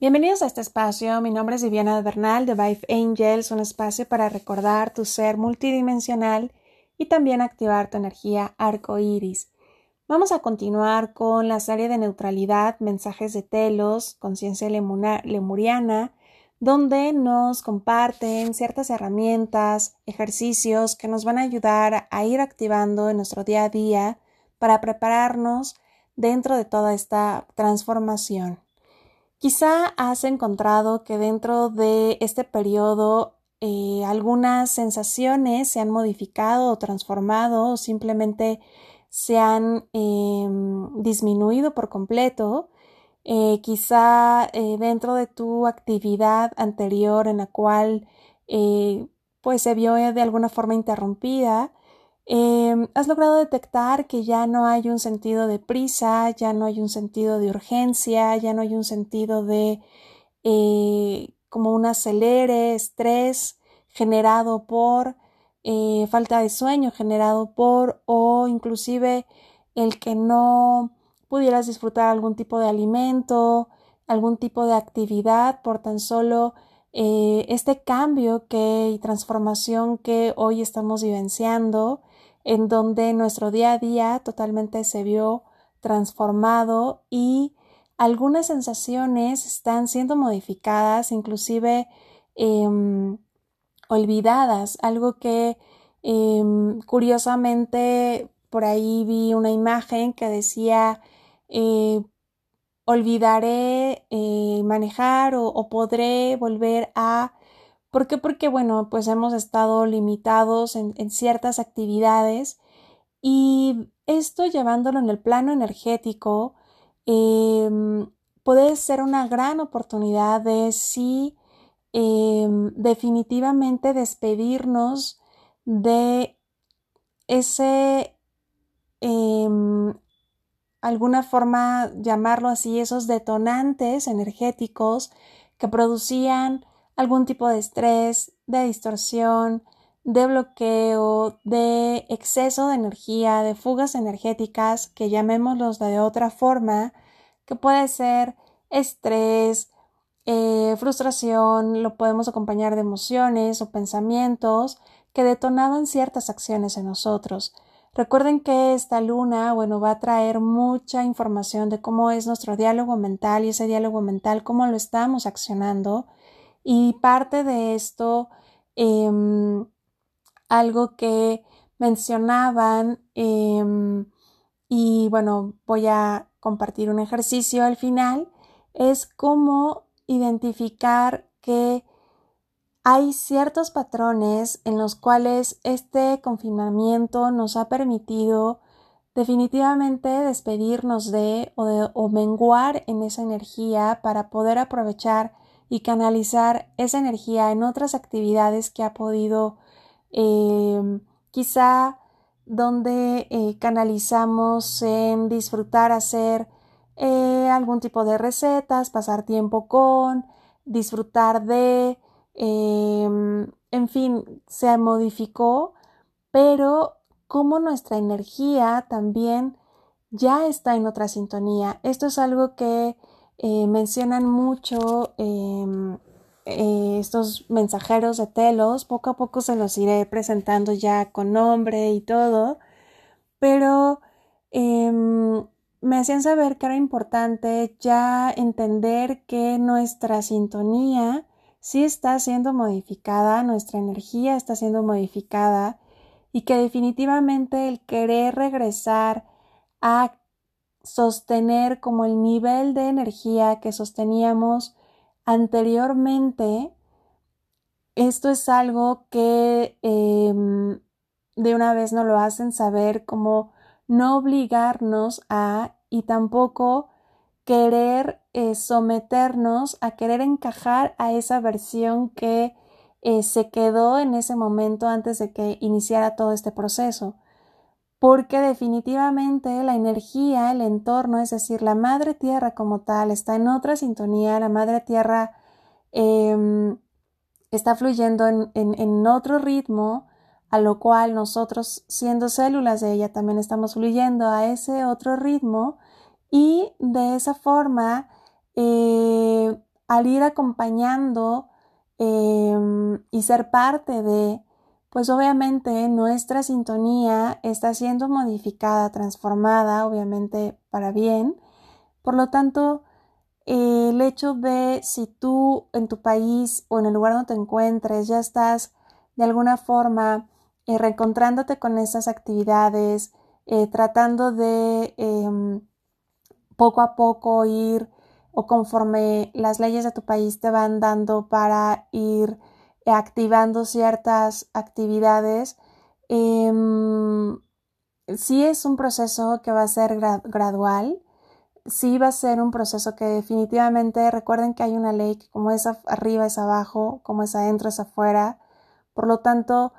Bienvenidos a este espacio. Mi nombre es Viviana Bernal de Vive Angels, un espacio para recordar tu ser multidimensional y también activar tu energía arco iris. Vamos a continuar con la serie de neutralidad, mensajes de telos, conciencia lemuriana, donde nos comparten ciertas herramientas, ejercicios que nos van a ayudar a ir activando en nuestro día a día para prepararnos dentro de toda esta transformación. Quizá has encontrado que dentro de este periodo eh, algunas sensaciones se han modificado o transformado o simplemente se han em, disminuido por completo. Eh, quizá eh, dentro de tu actividad anterior en la cual pues se vio de alguna forma interrumpida, Em, has logrado detectar que ya no hay un sentido de prisa, ya no hay un sentido de urgencia, ya no hay un sentido de eh, como un acelere, estrés generado por eh, falta de sueño, generado por o inclusive el que no pudieras disfrutar algún tipo de alimento, algún tipo de actividad por tan solo eh, este cambio que, y transformación que hoy estamos vivenciando en donde nuestro día a día totalmente se vio transformado y algunas sensaciones están siendo modificadas, inclusive em, olvidadas, algo que em, curiosamente por ahí vi una imagen que decía eh, olvidaré eh, manejar o podré volver a ¿Por qué? Porque, bueno, pues hemos estado limitados en, ciertas actividades y esto llevándolo en el plano energético em, puede ser una gran oportunidad de sí em, definitivamente despedirnos de ese em, alguna forma llamarlo así esos detonantes energéticos que producían algún tipo de estrés, de distorsión, de bloqueo, de exceso de energía, de fugas energéticas, que llamémoslos de otra forma, que puede ser estrés, eh, frustración, lo podemos acompañar de emociones o pensamientos que detonaban ciertas acciones en nosotros. Recuerden que esta luna, bueno, va a traer mucha información de cómo es nuestro diálogo mental y ese diálogo mental, cómo lo estamos accionando y parte de esto, em, algo que mencionaban, em, y bueno, voy a compartir un ejercicio al final, es cómo identificar que hay ciertos patrones en los cuales este confinamiento nos ha permitido definitivamente despedirnos de o, de, o menguar en esa energía para poder aprovechar y canalizar esa energía en otras actividades que ha podido eh, quizá donde eh, canalizamos en disfrutar hacer eh, algún tipo de recetas, pasar tiempo con, disfrutar de, em, en fin, se modificó, pero como nuestra energía también ya está en otra sintonía. Esto es algo que eh, mencionan mucho em, eh, estos mensajeros de telos, poco a poco se los iré presentando ya con nombre y todo, pero em, me hacían saber que era importante ya entender que nuestra sintonía sí está siendo modificada, nuestra energía está siendo modificada y que definitivamente el querer regresar a sostener como el nivel de energía que sosteníamos anteriormente, esto es algo que em, de una vez no lo hacen saber como no obligarnos a y tampoco querer eh, someternos a querer encajar a esa versión que eh, se quedó en ese momento antes de que iniciara todo este proceso porque definitivamente la energía, el entorno, es decir, la madre tierra como tal, está en otra sintonía, la madre tierra em, está fluyendo en, otro ritmo, a lo cual nosotros, siendo células de ella, también estamos fluyendo a ese otro ritmo y de esa forma, eh, al ir acompañando em, y ser parte de, pues obviamente nuestra sintonía está siendo modificada, transformada, obviamente para bien. Por lo tanto, el hecho de si tú en tu país o en el lugar donde te encuentres ya estás de alguna forma eh, reencontrándote con esas actividades, eh, tratando de em, poco a poco ir o conforme las leyes de tu país te van dando para ir activando ciertas actividades, em, sí es un proceso que va a ser gradual, sí va a ser un proceso que definitivamente recuerden que hay una ley que como es arriba es abajo, como es adentro es afuera, por lo tanto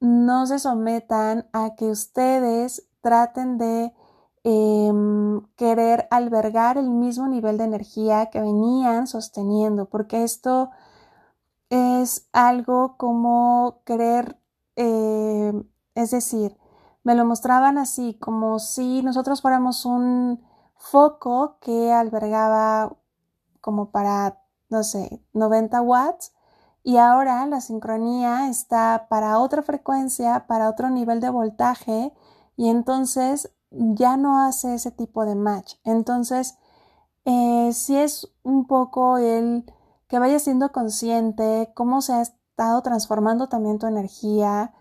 no se sometan a que ustedes traten de em, querer albergar el mismo nivel de energía que venían sosteniendo, porque esto es algo como querer, eh, es decir, me lo mostraban así, como si nosotros fuéramos un foco que albergaba como para, no sé, 90 watts y ahora la sincronía está para otra frecuencia, para otro nivel de voltaje y entonces ya no hace ese tipo de match. Entonces, eh, si es un poco el que vayas siendo consciente cómo se ha estado transformando también tu energía,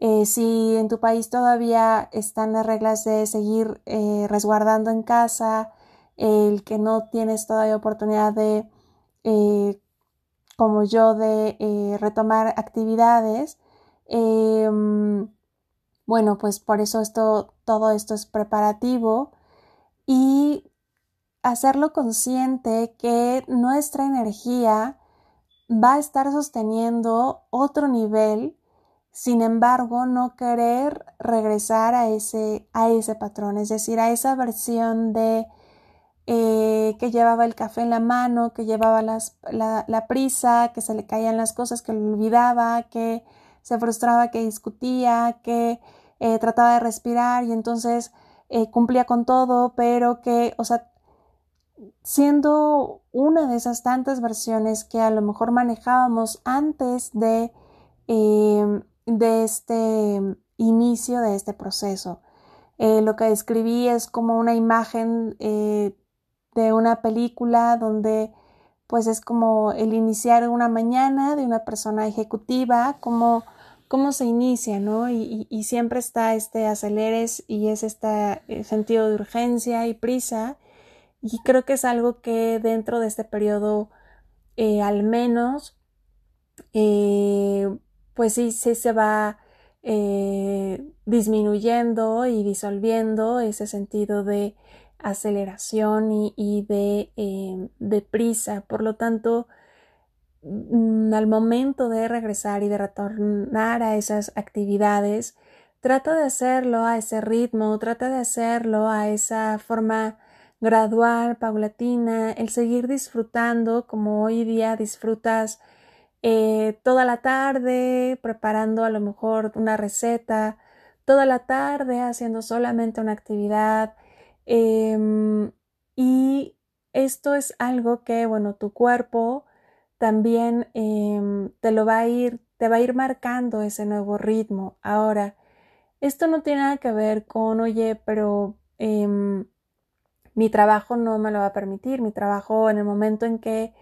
eh, si en tu país todavía están las reglas de seguir eh, resguardando en casa, el que no tienes todavía oportunidad de, eh, como yo, de retomar actividades, em, bueno, pues por eso esto, todo esto es preparativo. Y hacerlo consciente que nuestra energía va a estar sosteniendo otro nivel, sin embargo, no querer regresar a ese, a ese patrón, es decir, a esa versión de eh, que llevaba el café en la mano, que llevaba la, prisa, que se le caían las cosas, que lo olvidaba, que se frustraba, que discutía, que eh, trataba de respirar y entonces eh, cumplía con todo, pero que, o sea, siendo una de esas tantas versiones que a lo mejor manejábamos antes de, em, de este inicio de este proceso. Eh, lo que describí es como una imagen eh, de una película donde pues es como el iniciar una mañana de una persona ejecutiva, como cómo se inicia, ¿no? Y, y, siempre está este aceleres y es este sentido de urgencia y prisa y creo que es algo que dentro de este periodo, eh, al menos, eh, pues sí, sí se va eh, disminuyendo y disolviendo ese sentido de aceleración y, de, de, prisa. Por lo tanto, mm, al momento de regresar y de retornar a esas actividades, trata de hacerlo a ese ritmo, trata de hacerlo a esa forma gradual, paulatina, el seguir disfrutando como hoy día disfrutas eh, toda la tarde preparando a lo mejor una receta, toda la tarde haciendo solamente una actividad em, y esto es algo que, bueno, tu cuerpo también em, te lo va a ir, te va a ir marcando ese nuevo ritmo. Ahora, esto no tiene nada que ver con, oye, pero em, mi trabajo no me lo va a permitir, mi trabajo en el momento en que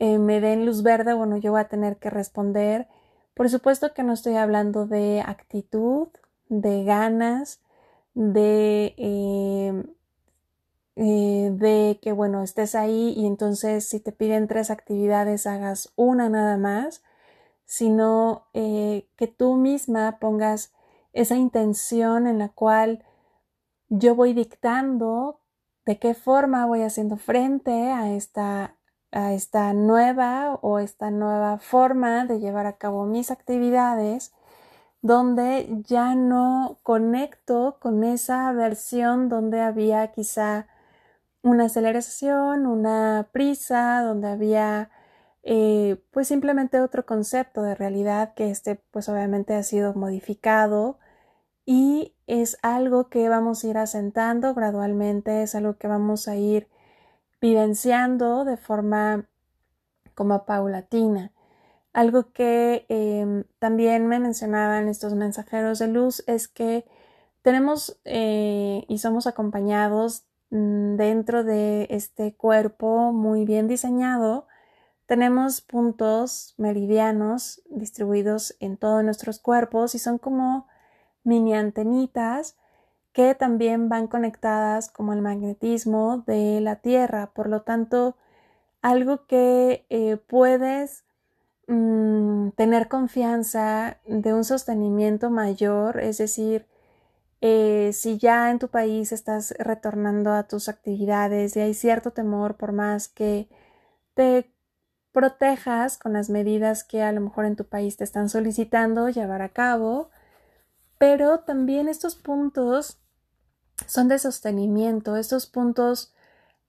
eh, me den luz verde, bueno, yo voy a tener que responder. Por supuesto que no estoy hablando de actitud, de ganas, de, eh, eh, de que, bueno, estés ahí y entonces si te piden tres actividades hagas una nada más, sino que tú misma pongas esa intención en la cual yo voy dictando de qué forma voy haciendo frente a esta, a esta nueva o esta nueva forma de llevar a cabo mis actividades donde ya no conecto con esa versión donde había quizá una aceleración, una prisa, donde había eh, pues simplemente otro concepto de realidad que este pues obviamente ha sido modificado y es algo que vamos a ir asentando gradualmente, es algo que vamos a ir vivenciando de forma como paulatina. Algo que em, también me mencionaban estos mensajeros de luz es que tenemos eh, y somos acompañados mm, dentro de este cuerpo muy bien diseñado. Tenemos puntos meridianos distribuidos en todos nuestros cuerpos y son como mini antenitas que también van conectadas como el magnetismo de la Tierra. Por lo tanto, algo que eh, puedes Mm, tener confianza de un sostenimiento mayor, es decir, eh, si ya en tu país estás retornando a tus actividades y hay cierto temor por más que te protejas con las medidas que a lo mejor en tu país te están solicitando llevar a cabo, pero también estos puntos son de sostenimiento, estos puntos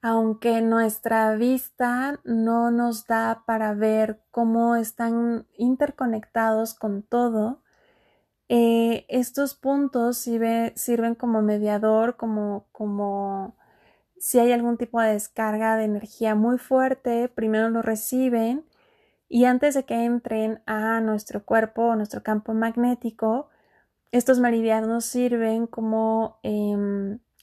aunque nuestra vista no nos da para ver cómo están interconectados con todo, eh, estos puntos sirven como mediador, como, como si hay algún tipo de descarga de energía muy fuerte, primero lo reciben y antes de que entren a nuestro cuerpo o nuestro campo magnético, estos meridianos sirven como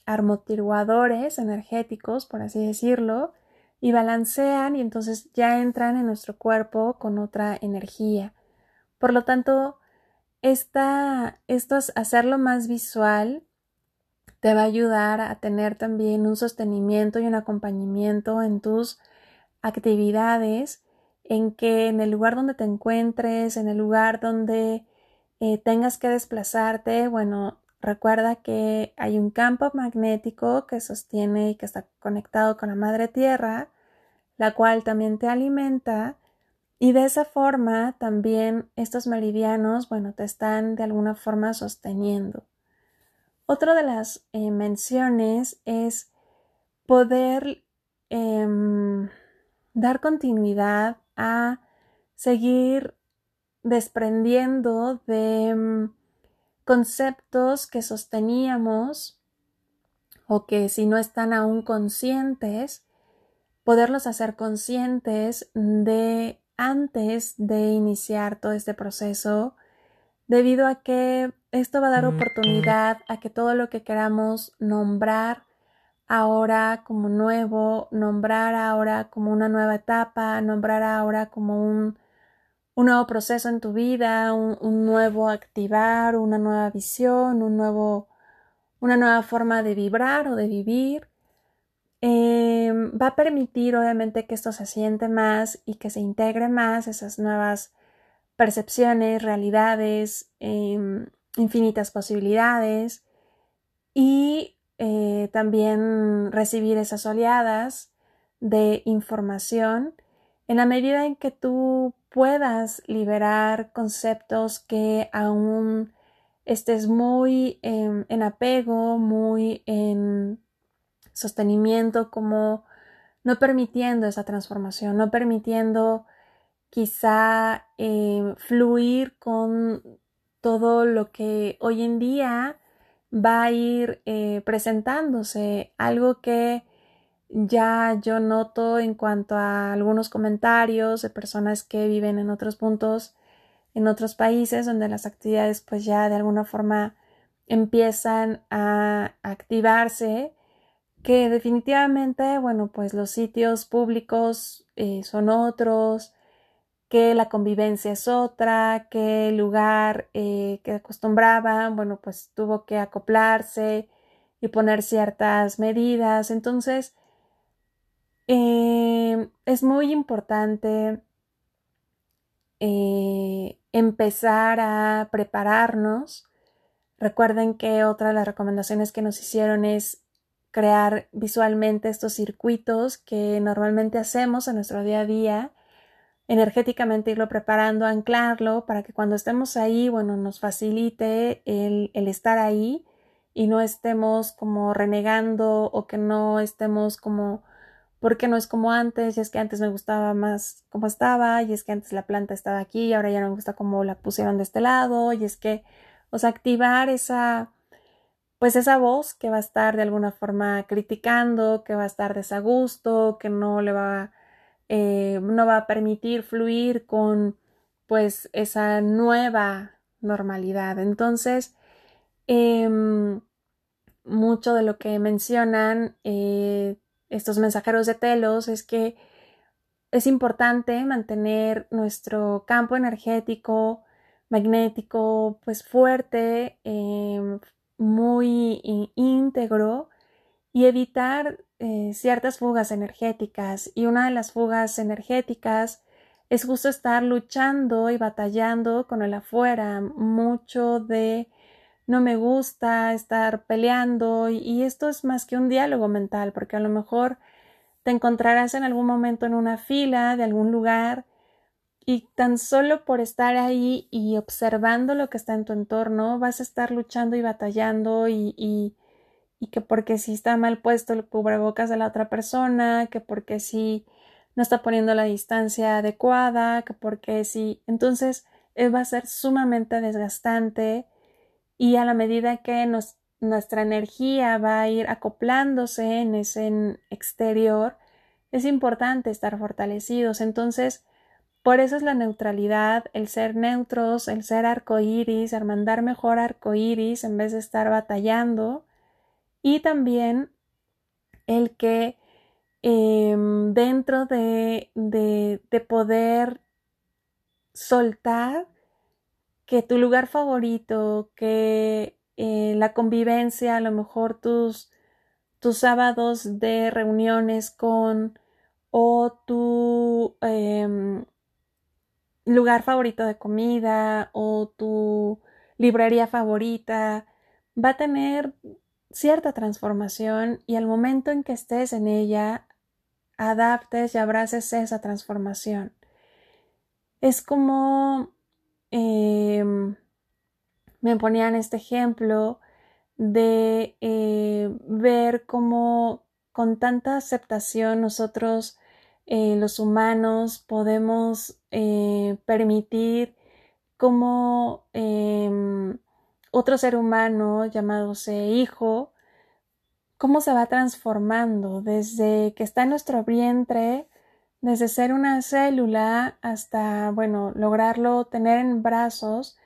armotiguadores energéticos, por así decirlo, y balancean y entonces ya entran en nuestro cuerpo con otra energía. Por lo tanto, esta, esto es hacerlo más visual te va a ayudar a tener también un sostenimiento y un acompañamiento en tus actividades, en que en el lugar donde te encuentres, en el lugar donde eh, tengas que desplazarte, bueno, Recuerda que hay un campo magnético que sostiene y que está conectado con la madre tierra, la cual también te alimenta y de esa forma también estos meridianos, bueno, te están de alguna forma sosteniendo. Otra de las eh, menciones es poder em, dar continuidad a seguir desprendiendo de em, conceptos que sosteníamos o que si no están aún conscientes, poderlos hacer conscientes de antes de iniciar todo este proceso, debido a que esto va a dar oportunidad a que todo lo que queramos nombrar ahora como nuevo, nombrar ahora como una nueva etapa, nombrar ahora como un un nuevo proceso en tu vida, un, nuevo activar, una nueva visión, un nuevo, una nueva forma de vibrar o de vivir. Em, va a permitir obviamente que esto se siente más y que se integre más esas nuevas percepciones, realidades, em, infinitas posibilidades y eh, también recibir esas oleadas de información en la medida en que tú puedas liberar conceptos que aún estés muy en, apego, muy en sostenimiento, como no permitiendo esa transformación, no permitiendo quizá eh, fluir con todo lo que hoy en día va a ir eh, presentándose, algo que ya yo noto en cuanto a algunos comentarios de personas que viven en otros puntos, en otros países donde las actividades pues ya de alguna forma empiezan a activarse, que definitivamente, bueno, pues los sitios públicos eh, son otros, que la convivencia es otra, que el lugar eh, que acostumbraban, bueno, pues tuvo que acoplarse y poner ciertas medidas. Entonces, eh, es muy importante eh, empezar a prepararnos. Recuerden que otra de las recomendaciones que nos hicieron es crear visualmente estos circuitos que normalmente hacemos en nuestro día a día, energéticamente irlo preparando, anclarlo para que cuando estemos ahí, bueno, nos facilite el, el estar ahí y no estemos como renegando o que no estemos como porque no es como antes, y es que antes me gustaba más como estaba, y es que antes la planta estaba aquí, y ahora ya no me gusta como la pusieron de este lado, y es que, o sea, activar esa, pues esa voz que va a estar de alguna forma criticando, que va a estar desagusto, que no le va eh, no va a permitir fluir con pues esa nueva normalidad. Entonces, em, mucho de lo que mencionan eh, estos mensajeros de telos es que es importante mantener nuestro campo energético magnético pues fuerte, em, muy íntegro y evitar eh, ciertas fugas energéticas. Y una de las fugas energéticas es justo estar luchando y batallando con el afuera, mucho de no me gusta estar peleando y, esto es más que un diálogo mental porque a lo mejor te encontrarás en algún momento en una fila de algún lugar y tan solo por estar ahí y observando lo que está en tu entorno vas a estar luchando y batallando y, y, y que porque si está mal puesto el cubrebocas de la otra persona, que porque si no está poniendo la distancia adecuada, que porque si entonces eh, va a ser sumamente desgastante y a la medida que nuestra energía va a ir acoplándose en ese exterior, es importante estar fortalecidos. Entonces, por eso es la neutralidad, el ser neutros, el ser arcoíris, el mandar mejor arcoíris en vez de estar batallando. Y también el que Em, dentro de, de, poder soltar que tu lugar favorito, que eh, la convivencia, a lo mejor tus, tus sábados de reuniones con o tu em, lugar favorito de comida o tu librería favorita va a tener cierta transformación y al momento en que estés en ella adaptes y abraces esa transformación. Es como em, me ponían este ejemplo de eh, ver cómo con tanta aceptación nosotros eh, los humanos podemos eh, permitir como em, otro ser humano llamado hijo cómo se va transformando desde que está en nuestro vientre, desde ser una célula hasta, bueno, lograrlo tener en brazos,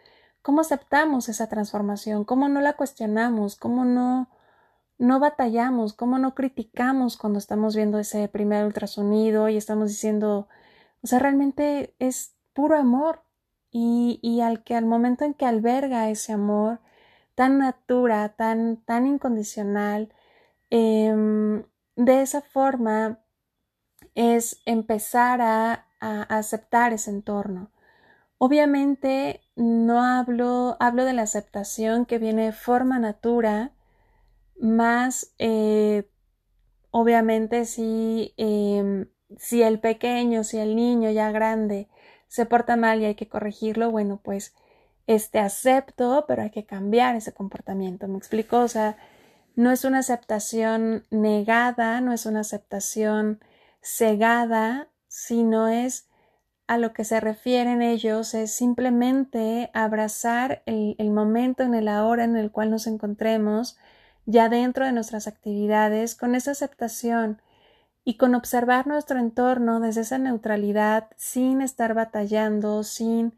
cómo aceptamos esa transformación, cómo no la cuestionamos, cómo no no batallamos, cómo no criticamos cuando estamos viendo ese primer ultrasonido y estamos diciendo, o sea, realmente es puro amor y, y al que al momento en que alberga ese amor tan natura, tan, tan incondicional, Em, de esa forma es empezar a, aceptar ese entorno. Obviamente no hablo, hablo de la aceptación que viene de forma natura, más eh, obviamente si, em, si el pequeño, si el niño ya grande se porta mal y hay que corregirlo, bueno, pues este acepto, pero hay que cambiar ese comportamiento. ¿Me explico? O sea, no es una aceptación negada, no es una aceptación cegada, sino es a lo que se refieren ellos, es simplemente abrazar el, el momento en el ahora en el cual nos encontremos, ya dentro de nuestras actividades, con esa aceptación y con observar nuestro entorno desde esa neutralidad, sin estar batallando, sin...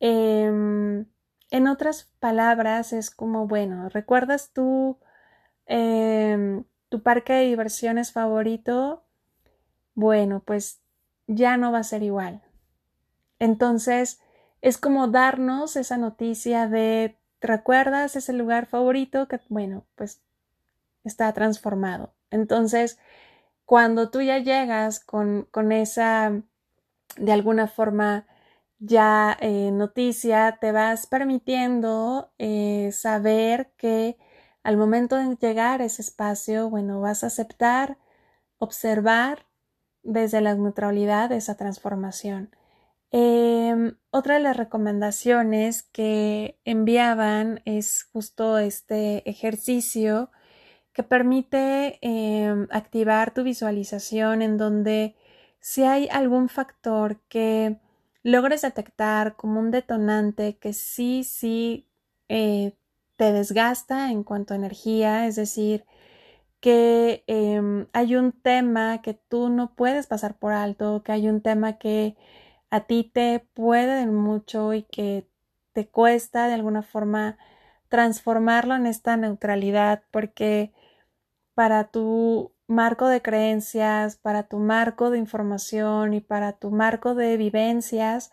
Em, en otras palabras, es como, bueno, ¿recuerdas tú Em, tu parque de diversiones favorito, bueno, pues ya no va a ser igual. Entonces, es como darnos esa noticia de, ¿te recuerdas ese lugar favorito? Que, bueno, pues está transformado. Entonces, cuando tú ya llegas con, con esa, de alguna forma, ya eh, noticia, te vas permitiendo eh, saber que al momento de llegar a ese espacio, bueno, vas a aceptar, observar desde la neutralidad esa transformación. Em, otra de las recomendaciones que enviaban es justo este ejercicio que permite em, activar tu visualización en donde si hay algún factor que logres detectar como un detonante que sí, sí eh, te desgasta en cuanto a energía, es decir, que em, hay un tema que tú no puedes pasar por alto, que hay un tema que a ti te puede mucho y que te cuesta de alguna forma transformarlo en esta neutralidad, porque para tu marco de creencias, para tu marco de información y para tu marco de vivencias,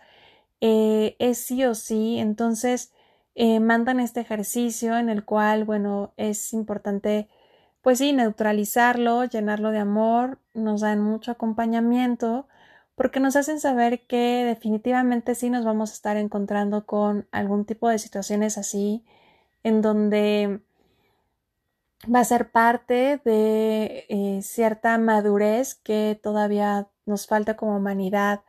eh, es sí o sí. Entonces, eh, mandan este ejercicio en el cual, bueno, es importante, pues sí, neutralizarlo, llenarlo de amor, nos dan mucho acompañamiento porque nos hacen saber que definitivamente sí nos vamos a estar encontrando con algún tipo de situaciones así, en donde va a ser parte de eh, cierta madurez que todavía nos falta como humanidad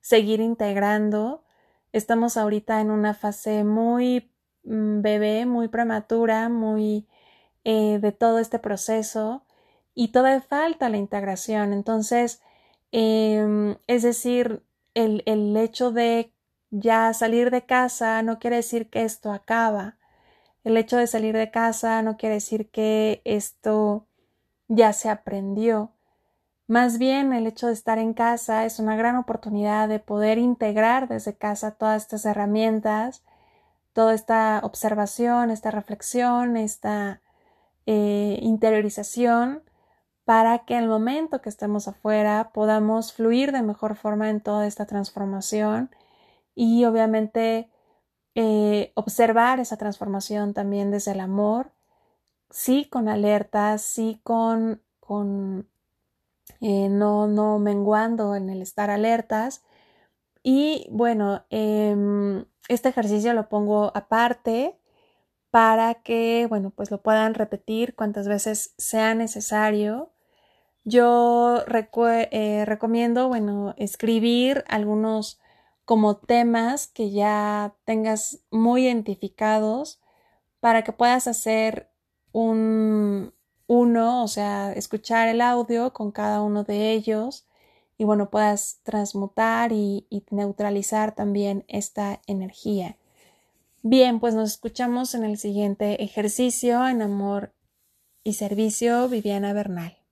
seguir integrando. Estamos ahorita en una fase muy mm, bebé, muy prematura, muy eh, de todo este proceso y todavía falta la integración. Entonces, em, es decir, el, el hecho de ya salir de casa no quiere decir que esto acaba. El hecho de salir de casa no quiere decir que esto ya se aprendió. Más bien el hecho de estar en casa es una gran oportunidad de poder integrar desde casa todas estas herramientas, toda esta observación, esta reflexión, esta eh, interiorización, para que el momento que estemos afuera podamos fluir de mejor forma en toda esta transformación y obviamente eh, observar esa transformación también desde el amor, sí con alerta, sí con, con eh, no, no menguando en el estar alertas. Y bueno, em, este ejercicio lo pongo aparte para que, bueno, pues lo puedan repetir cuantas veces sea necesario. Yo eh, recomiendo, bueno, escribir algunos como temas que ya tengas muy identificados para que puedas hacer un uno, o sea, escuchar el audio con cada uno de ellos y bueno, puedas transmutar y, y neutralizar también esta energía. Bien, pues nos escuchamos en el siguiente ejercicio en amor y servicio, Viviana Bernal.